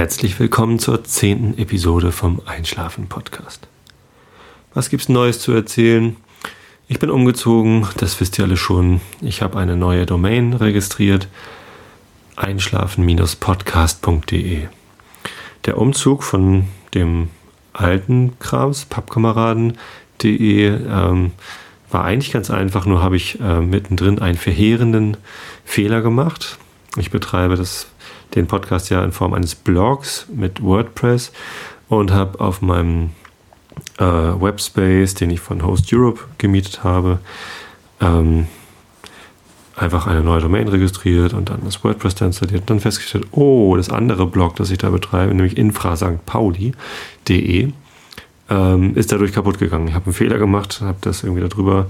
Herzlich willkommen zur zehnten Episode vom Einschlafen Podcast. Was gibt's Neues zu erzählen? Ich bin umgezogen, das wisst ihr alle schon. Ich habe eine neue Domain registriert, einschlafen-podcast.de. Der Umzug von dem alten Krams, pappkameraden.de, ähm, war eigentlich ganz einfach, nur habe ich äh, mittendrin einen verheerenden Fehler gemacht. Ich betreibe das den Podcast ja in Form eines Blogs mit WordPress und habe auf meinem äh, Webspace, den ich von Host Europe gemietet habe, ähm, einfach eine neue Domain registriert und dann das WordPress da installiert und dann festgestellt, oh, das andere Blog, das ich da betreibe, nämlich infra-st-pauli.de, ähm, ist dadurch kaputt gegangen. Ich habe einen Fehler gemacht, habe das irgendwie darüber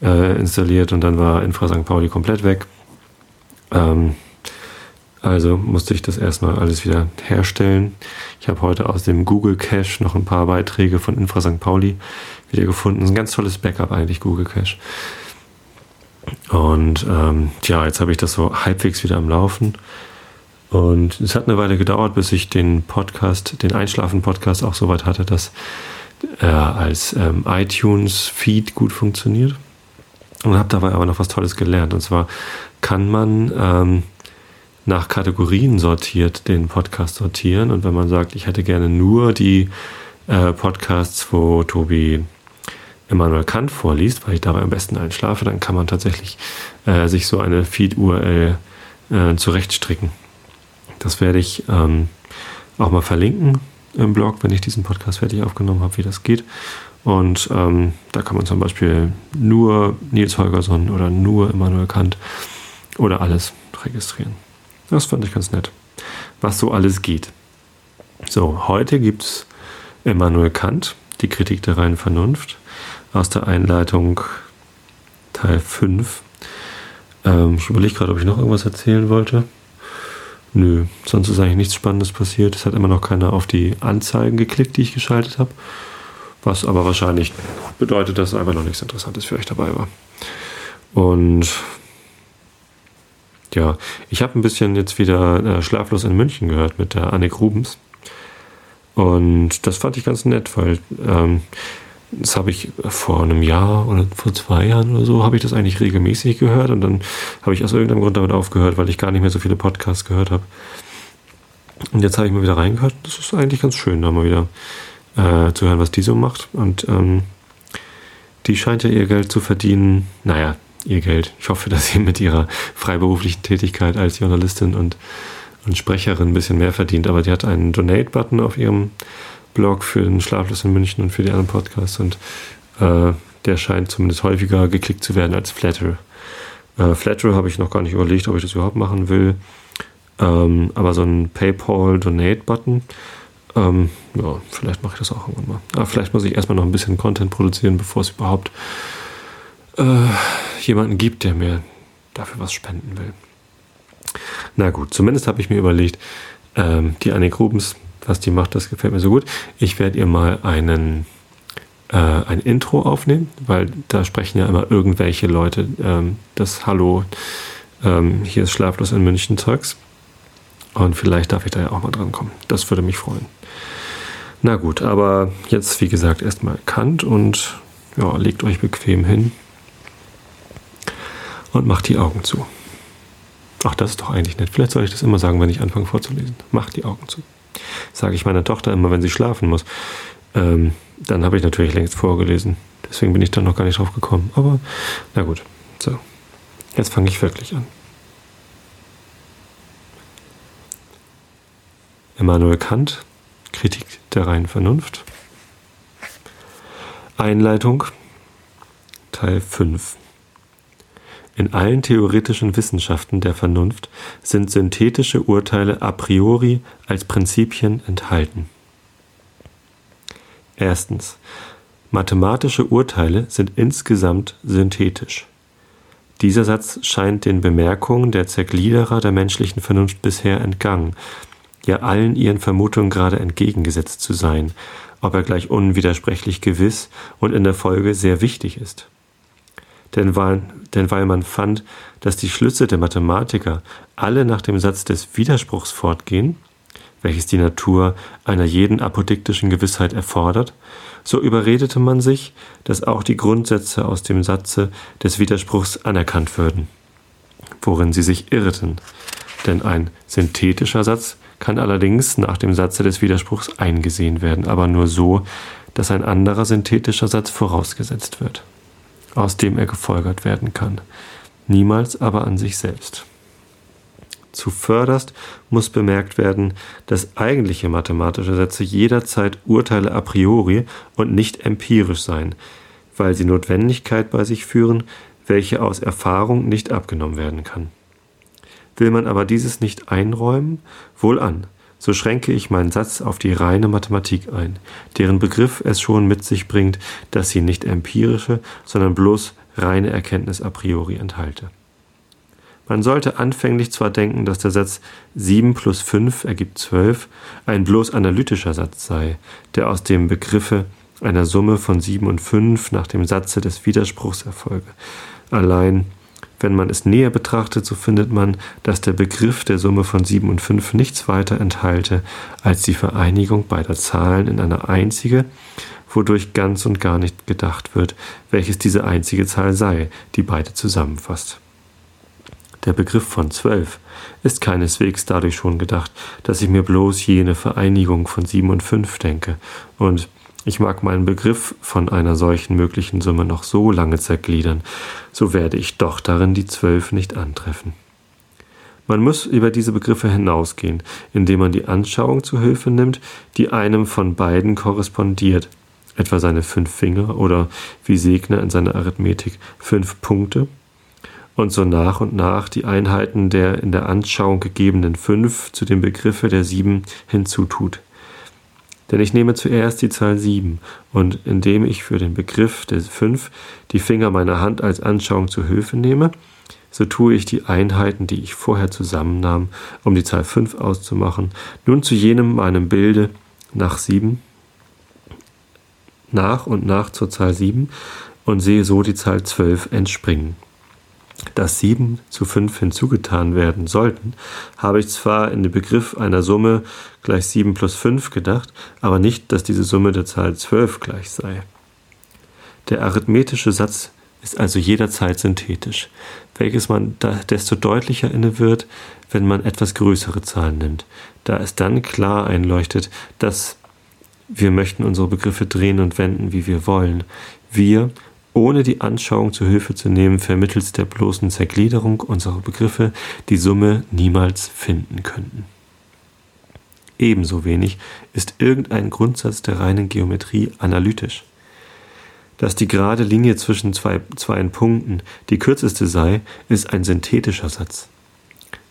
äh, installiert und dann war Infra St. Pauli komplett weg. Ähm, also musste ich das erstmal alles wieder herstellen. Ich habe heute aus dem Google Cache noch ein paar Beiträge von Infra St. Pauli wieder gefunden. Ein ganz tolles Backup eigentlich, Google Cache. Und ähm, ja, jetzt habe ich das so halbwegs wieder am Laufen. Und es hat eine Weile gedauert, bis ich den Podcast, den Einschlafen-Podcast auch so weit hatte, dass er als ähm, iTunes-Feed gut funktioniert. Und habe dabei aber noch was Tolles gelernt. Und zwar kann man ähm, nach Kategorien sortiert den Podcast sortieren. Und wenn man sagt, ich hätte gerne nur die äh, Podcasts, wo Tobi Immanuel Kant vorliest, weil ich dabei am besten einschlafe, dann kann man tatsächlich äh, sich so eine Feed-URL äh, zurechtstricken. Das werde ich ähm, auch mal verlinken im Blog, wenn ich diesen Podcast fertig aufgenommen habe, wie das geht. Und ähm, da kann man zum Beispiel nur Nils Holgersson oder nur Immanuel Kant oder alles registrieren. Das fand ich ganz nett. Was so alles geht. So, heute gibt es Immanuel Kant, die Kritik der reinen Vernunft, aus der Einleitung Teil 5. Ähm, ich überlege gerade, ob ich noch irgendwas erzählen wollte. Nö, sonst ist eigentlich nichts Spannendes passiert. Es hat immer noch keiner auf die Anzeigen geklickt, die ich geschaltet habe. Was aber wahrscheinlich bedeutet, dass einfach noch nichts Interessantes für euch dabei war. Und ja, ich habe ein bisschen jetzt wieder äh, Schlaflos in München gehört mit der Annik Rubens. Und das fand ich ganz nett, weil ähm, das habe ich vor einem Jahr oder vor zwei Jahren oder so, habe ich das eigentlich regelmäßig gehört. Und dann habe ich aus irgendeinem Grund damit aufgehört, weil ich gar nicht mehr so viele Podcasts gehört habe. Und jetzt habe ich mal wieder reingehört. Das ist eigentlich ganz schön, da mal wieder äh, zu hören, was die so macht. Und ähm, die scheint ja ihr Geld zu verdienen. Naja, ihr Geld. Ich hoffe, dass sie mit ihrer freiberuflichen Tätigkeit als Journalistin und, und Sprecherin ein bisschen mehr verdient. Aber die hat einen Donate-Button auf ihrem Blog für den Schlaflos in München und für die anderen Podcasts und äh, der scheint zumindest häufiger geklickt zu werden als Flatter. Äh, Flatter habe ich noch gar nicht überlegt, ob ich das überhaupt machen will. Ähm, aber so ein PayPal-Donate-Button, ähm, ja, vielleicht mache ich das auch irgendwann mal. Aber vielleicht muss ich erstmal noch ein bisschen Content produzieren, bevor es überhaupt äh, jemanden gibt, der mir dafür was spenden will. Na gut, zumindest habe ich mir überlegt, ähm, die Annik Rubens, was die macht, das gefällt mir so gut. Ich werde ihr mal einen äh, ein Intro aufnehmen, weil da sprechen ja immer irgendwelche Leute ähm, das Hallo, ähm, hier ist Schlaflos in München Zeugs. Und vielleicht darf ich da ja auch mal dran kommen. Das würde mich freuen. Na gut, aber jetzt wie gesagt erstmal Kant und ja, legt euch bequem hin und macht die Augen zu. Ach, das ist doch eigentlich nett. Vielleicht soll ich das immer sagen, wenn ich anfange vorzulesen. Macht die Augen zu. Sage ich meiner Tochter immer, wenn sie schlafen muss. Ähm, dann habe ich natürlich längst vorgelesen. Deswegen bin ich da noch gar nicht drauf gekommen. Aber na gut. So. Jetzt fange ich wirklich an. Immanuel Kant, Kritik der reinen Vernunft. Einleitung, Teil 5. In allen theoretischen Wissenschaften der Vernunft sind synthetische Urteile a priori als Prinzipien enthalten. Mathematische Urteile sind insgesamt synthetisch. Dieser Satz scheint den Bemerkungen der Zergliederer der menschlichen Vernunft bisher entgangen, ja allen ihren Vermutungen gerade entgegengesetzt zu sein, ob er gleich unwidersprechlich gewiss und in der Folge sehr wichtig ist denn weil, denn weil man fand, dass die Schlüsse der Mathematiker alle nach dem Satz des Widerspruchs fortgehen, welches die Natur einer jeden apodiktischen Gewissheit erfordert, so überredete man sich, dass auch die Grundsätze aus dem Satze des Widerspruchs anerkannt würden, worin sie sich irrten, denn ein synthetischer Satz kann allerdings nach dem Satze des Widerspruchs eingesehen werden, aber nur so, dass ein anderer synthetischer Satz vorausgesetzt wird, aus dem er gefolgert werden kann, niemals aber an sich selbst. Zuvörderst muss bemerkt werden, dass eigentliche mathematische Sätze jederzeit Urteile a priori und nicht empirisch seien, weil sie Notwendigkeit bei sich führen, welche aus Erfahrung nicht abgenommen werden kann. Will man aber dieses nicht einräumen, wohl an, so schränke ich meinen Satz auf die reine Mathematik ein, deren Begriff es schon mit sich bringt, dass sie nicht empirische, sondern bloß reine Erkenntnis a priori enthalte. Man sollte anfänglich zwar denken, dass der Satz 7 plus 5 ergibt 12 ein bloß analytischer Satz sei, der aus dem Begriffe einer Summe von 7 und 5 nach dem Satze des Widerspruchs erfolge. Allein, wenn man es näher betrachtet, so findet man, dass der Begriff der Summe von 7 und 5 nichts weiter enthalte als die Vereinigung beider Zahlen in eine einzige, wodurch ganz und gar nicht gedacht wird, welches diese einzige Zahl sei, die beide zusammenfasst. Der Begriff von zwölf ist keineswegs dadurch schon gedacht, dass ich mir bloß jene Vereinigung von sieben und fünf denke, und ich mag meinen Begriff von einer solchen möglichen Summe noch so lange zergliedern, so werde ich doch darin die zwölf nicht antreffen. Man muss über diese Begriffe hinausgehen, indem man die Anschauung zu Hilfe nimmt, die einem von beiden korrespondiert, etwa seine fünf Finger oder wie Segner in seiner Arithmetik fünf Punkte und so nach und nach die Einheiten der in der Anschauung gegebenen fünf zu dem Begriffe der sieben hinzutut. Denn ich nehme zuerst die Zahl sieben und indem ich für den Begriff der fünf die Finger meiner Hand als Anschauung zu Hilfe nehme, so tue ich die Einheiten, die ich vorher zusammennahm, um die Zahl fünf auszumachen, nun zu jenem meinem Bilde nach sieben, nach und nach zur Zahl sieben und sehe so die Zahl zwölf entspringen dass sieben zu fünf hinzugetan werden sollten, habe ich zwar in den Begriff einer Summe gleich sieben plus fünf gedacht, aber nicht, dass diese Summe der Zahl zwölf gleich sei. Der arithmetische Satz ist also jederzeit synthetisch, welches man desto deutlicher inne wird, wenn man etwas größere Zahlen nimmt, da es dann klar einleuchtet, dass wir möchten unsere Begriffe drehen und wenden, wie wir wollen. Wir ohne die Anschauung zu Hilfe zu nehmen, vermittels der bloßen Zergliederung unserer Begriffe die Summe niemals finden könnten. Ebenso wenig ist irgendein Grundsatz der reinen Geometrie analytisch. Dass die gerade Linie zwischen zwei, zwei Punkten die kürzeste sei, ist ein synthetischer Satz.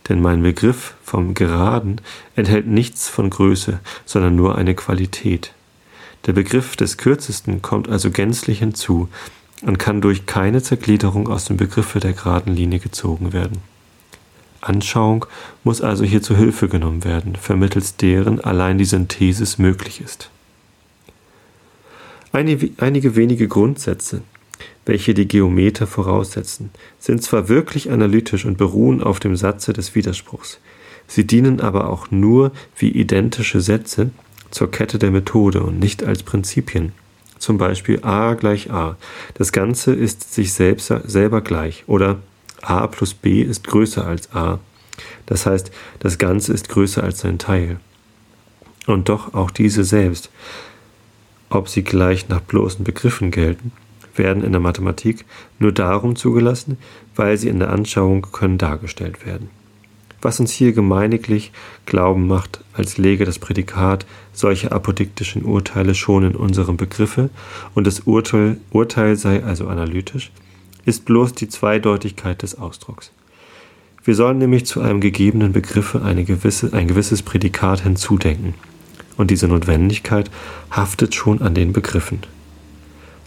Denn mein Begriff vom Geraden enthält nichts von Größe, sondern nur eine Qualität. Der Begriff des Kürzesten kommt also gänzlich hinzu, und kann durch keine Zergliederung aus dem Begriffe der geraden Linie gezogen werden. Anschauung muss also hier zu Hilfe genommen werden, vermittels deren allein die Synthesis möglich ist. Einige wenige Grundsätze, welche die Geometer voraussetzen, sind zwar wirklich analytisch und beruhen auf dem Satze des Widerspruchs, sie dienen aber auch nur wie identische Sätze zur Kette der Methode und nicht als Prinzipien zum Beispiel a gleich a. Das Ganze ist sich selbst, selber gleich. Oder a plus b ist größer als a. Das heißt, das Ganze ist größer als sein Teil. Und doch auch diese selbst, ob sie gleich nach bloßen Begriffen gelten, werden in der Mathematik nur darum zugelassen, weil sie in der Anschauung können dargestellt werden was uns hier gemeiniglich glauben macht, als läge das Prädikat solcher apodiktischen Urteile schon in unserem Begriffe und das Urteil, Urteil sei also analytisch, ist bloß die Zweideutigkeit des Ausdrucks. Wir sollen nämlich zu einem gegebenen Begriffe eine gewisse, ein gewisses Prädikat hinzudenken, und diese Notwendigkeit haftet schon an den Begriffen.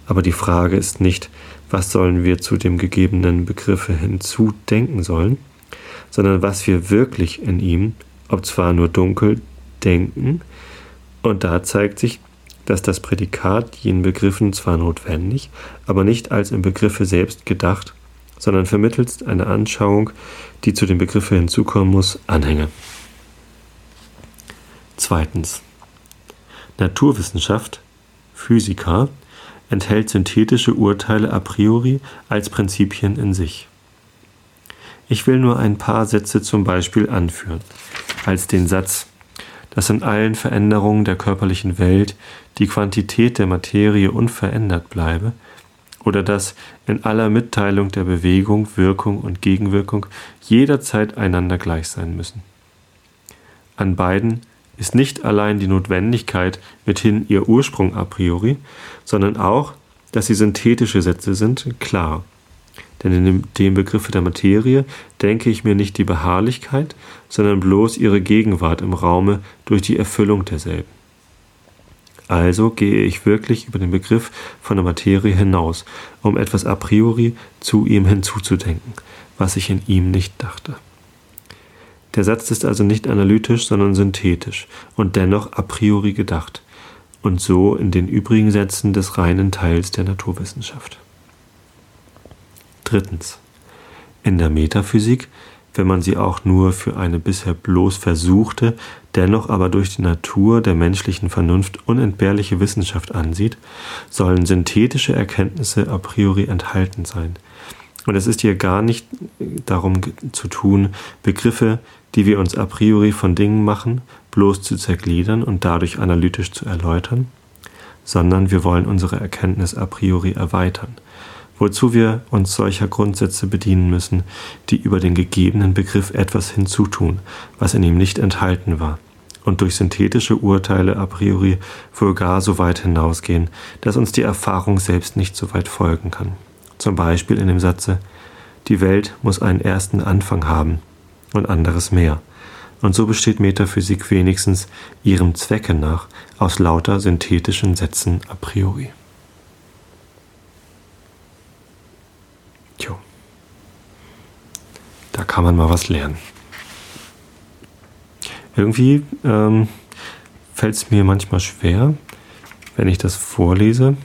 Aber die Frage ist nicht, was sollen wir zu dem gegebenen Begriffe hinzudenken sollen, sondern was wir wirklich in ihm, ob zwar nur dunkel, denken. Und da zeigt sich, dass das Prädikat jenen Begriffen zwar notwendig, aber nicht als im Begriffe selbst gedacht, sondern vermittels einer Anschauung, die zu dem Begriffe hinzukommen muss, anhänge. Zweitens. Naturwissenschaft, Physiker, enthält synthetische Urteile a priori als Prinzipien in sich. Ich will nur ein paar Sätze zum Beispiel anführen, als den Satz, dass in allen Veränderungen der körperlichen Welt die Quantität der Materie unverändert bleibe, oder dass in aller Mitteilung der Bewegung, Wirkung und Gegenwirkung jederzeit einander gleich sein müssen. An beiden ist nicht allein die Notwendigkeit mithin ihr Ursprung a priori, sondern auch, dass sie synthetische Sätze sind, klar. Denn in dem Begriff der Materie denke ich mir nicht die Beharrlichkeit, sondern bloß ihre Gegenwart im Raume durch die Erfüllung derselben. Also gehe ich wirklich über den Begriff von der Materie hinaus, um etwas a priori zu ihm hinzuzudenken, was ich in ihm nicht dachte. Der Satz ist also nicht analytisch, sondern synthetisch und dennoch a priori gedacht und so in den übrigen Sätzen des reinen Teils der Naturwissenschaft. Drittens. In der Metaphysik, wenn man sie auch nur für eine bisher bloß versuchte, dennoch aber durch die Natur der menschlichen Vernunft unentbehrliche Wissenschaft ansieht, sollen synthetische Erkenntnisse a priori enthalten sein. Und es ist hier gar nicht darum zu tun, Begriffe, die wir uns a priori von Dingen machen, bloß zu zergliedern und dadurch analytisch zu erläutern, sondern wir wollen unsere Erkenntnis a priori erweitern, wozu wir uns solcher Grundsätze bedienen müssen, die über den gegebenen Begriff etwas hinzutun, was in ihm nicht enthalten war, und durch synthetische Urteile a priori wohl gar so weit hinausgehen, dass uns die Erfahrung selbst nicht so weit folgen kann. Zum Beispiel in dem Satze, die Welt muss einen ersten Anfang haben, und anderes mehr. Und so besteht Metaphysik wenigstens ihrem Zwecke nach aus lauter synthetischen Sätzen a priori. Da kann man mal was lernen. Irgendwie ähm, fällt es mir manchmal schwer, wenn ich das vorlese,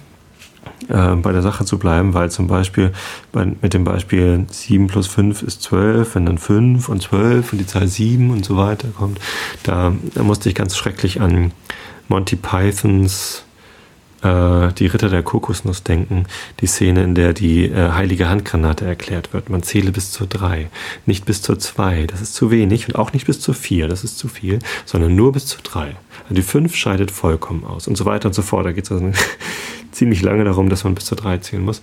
äh, bei der Sache zu bleiben, weil zum Beispiel bei, mit dem Beispiel 7 plus 5 ist 12, wenn dann 5 und 12 und die Zahl 7 und so weiter kommt, da, da musste ich ganz schrecklich an Monty Pythons äh, Die Ritter der Kokosnuss denken, die Szene, in der die äh, heilige Handgranate erklärt wird. Man zähle bis zur 3, nicht bis zur 2, das ist zu wenig und auch nicht bis zur 4, das ist zu viel, sondern nur bis zur 3. Also die 5 scheidet vollkommen aus und so weiter und so fort. Da geht es also ziemlich lange darum, dass man bis zur 3 zählen muss.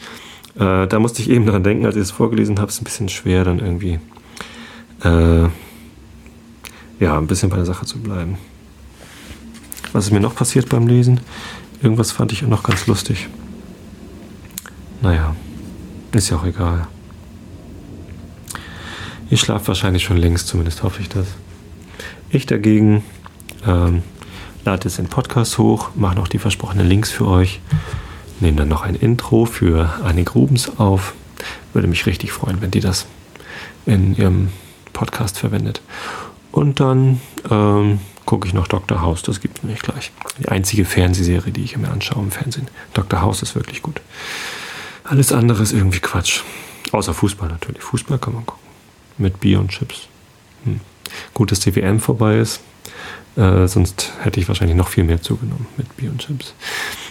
Äh, da musste ich eben daran denken, als ich es vorgelesen habe, ist ein bisschen schwer, dann irgendwie äh, ja, ein bisschen bei der Sache zu bleiben. Was ist mir noch passiert beim Lesen? Irgendwas fand ich noch ganz lustig. Naja, ist ja auch egal. Ihr schlaft wahrscheinlich schon längst, zumindest hoffe ich das. Ich dagegen ähm, lade jetzt den Podcast hoch, mache noch die versprochenen Links für euch nehme dann noch ein Intro für Annie Grubens auf. Würde mich richtig freuen, wenn die das in ihrem Podcast verwendet. Und dann ähm, gucke ich noch Dr. House, das gibt es nämlich gleich. Die einzige Fernsehserie, die ich mir anschaue im Fernsehen. Dr. House ist wirklich gut. Alles andere ist irgendwie Quatsch. Außer Fußball natürlich. Fußball kann man gucken. Mit Bier und Chips. Hm. Gut, dass die WM vorbei ist. Äh, sonst hätte ich wahrscheinlich noch viel mehr zugenommen mit Bier und Chips.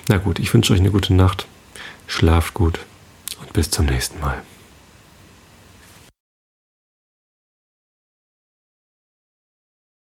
Na gut, ich wünsche euch eine gute Nacht. Schlaft gut und bis zum nächsten Mal.